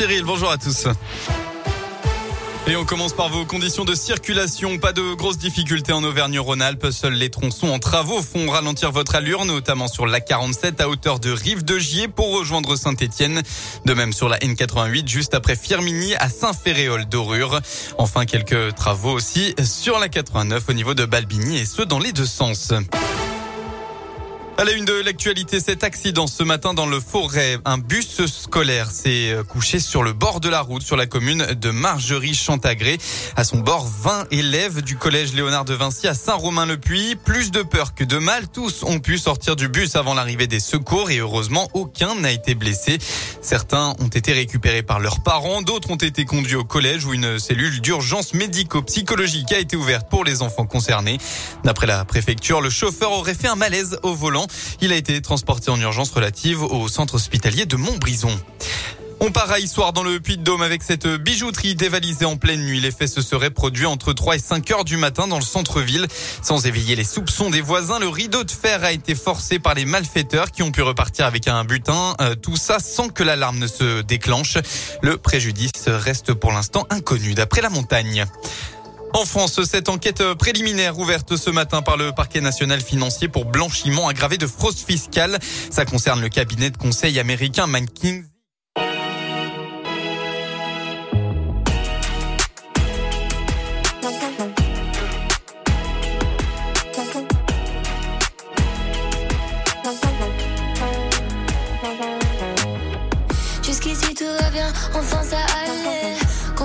Cyril, bonjour à tous. Et on commence par vos conditions de circulation. Pas de grosses difficultés en Auvergne-Rhône-Alpes. Seuls les tronçons en travaux font ralentir votre allure, notamment sur la 47 à hauteur de Rive de Gier pour rejoindre Saint-Étienne. De même sur la N88 juste après Firminy à Saint-Féréol d'Aurure. Enfin, quelques travaux aussi sur la 89 au niveau de Balbigny et ce dans les deux sens. À la une de l'actualité, cet accident ce matin dans le forêt. Un bus scolaire s'est euh, couché sur le bord de la route sur la commune de Margerie-Chantagré. À son bord, 20 élèves du collège Léonard de Vinci à Saint-Romain-le-Puy. Plus de peur que de mal, tous ont pu sortir du bus avant l'arrivée des secours et heureusement, aucun n'a été blessé. Certains ont été récupérés par leurs parents, d'autres ont été conduits au collège où une cellule d'urgence médico-psychologique a été ouverte pour les enfants concernés. D'après la préfecture, le chauffeur aurait fait un malaise au volant. Il a été transporté en urgence relative au centre hospitalier de Montbrison. On part à Issoire dans le Puy-de-Dôme avec cette bijouterie dévalisée en pleine nuit. Les faits se seraient produits entre 3 et 5 heures du matin dans le centre-ville. Sans éveiller les soupçons des voisins, le rideau de fer a été forcé par les malfaiteurs qui ont pu repartir avec un butin. Euh, tout ça sans que l'alarme ne se déclenche. Le préjudice reste pour l'instant inconnu d'après la montagne. En France, cette enquête préliminaire ouverte ce matin par le parquet national financier pour blanchiment aggravé de fraude fiscale. Ça concerne le cabinet de conseil américain McKinsey.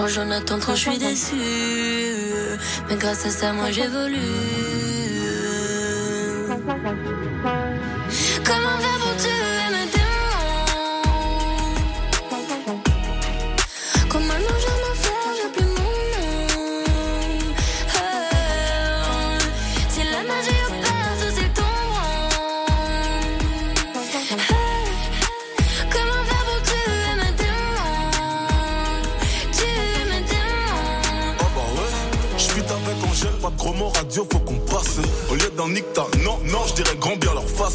Quand j'en attends trop, je suis déçu. Mais grâce à ça, moi j'évolue. De chromo radio, faut qu'on passe. Au lieu d'un nicta, non, non, je dirais grand bien leur face.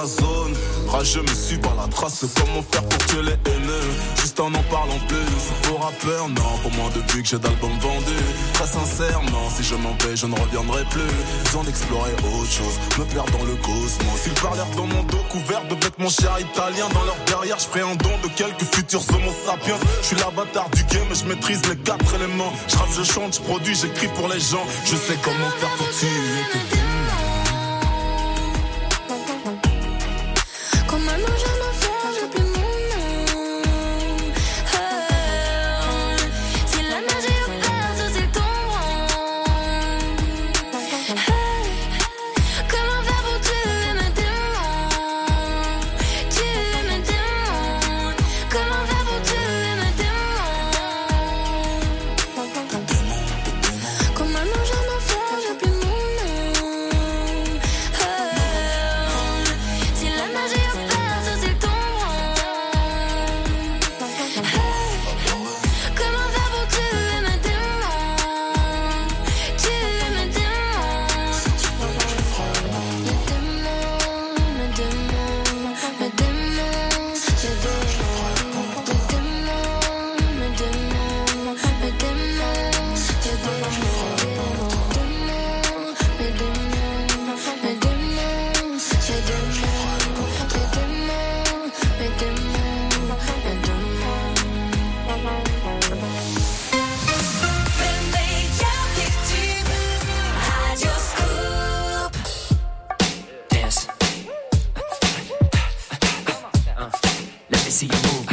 La zone, rageux me suis par la trace. Comment faire pour tuer les haineux? Juste en en parlant plus. Pour rappeur, non, pour moi depuis que j'ai d'albums vendus. Très sincèrement, si je m'en vais, je ne reviendrai plus. Besoin d'explorer autre chose, me perdre dans le cosmos. Ils parlèrent dans mon dos couvert de vêtements chers italiens. Dans leur derrière, je ferai un don de quelques futurs homo sapiens. Je suis l'avatar du game, je maîtrise les quatre éléments. Je je chante, je produis, j'écris pour les gens. Je sais comment faire pour tuer see you move.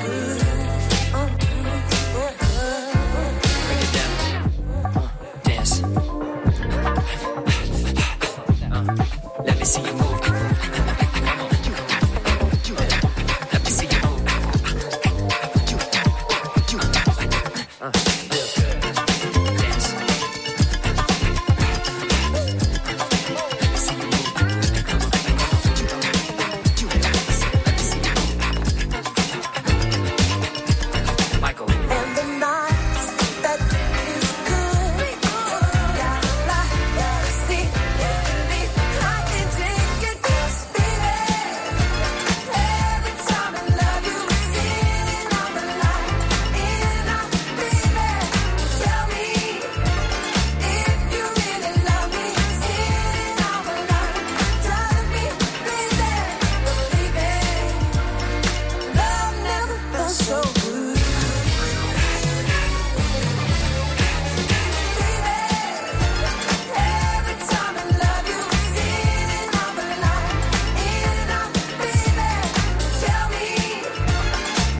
good.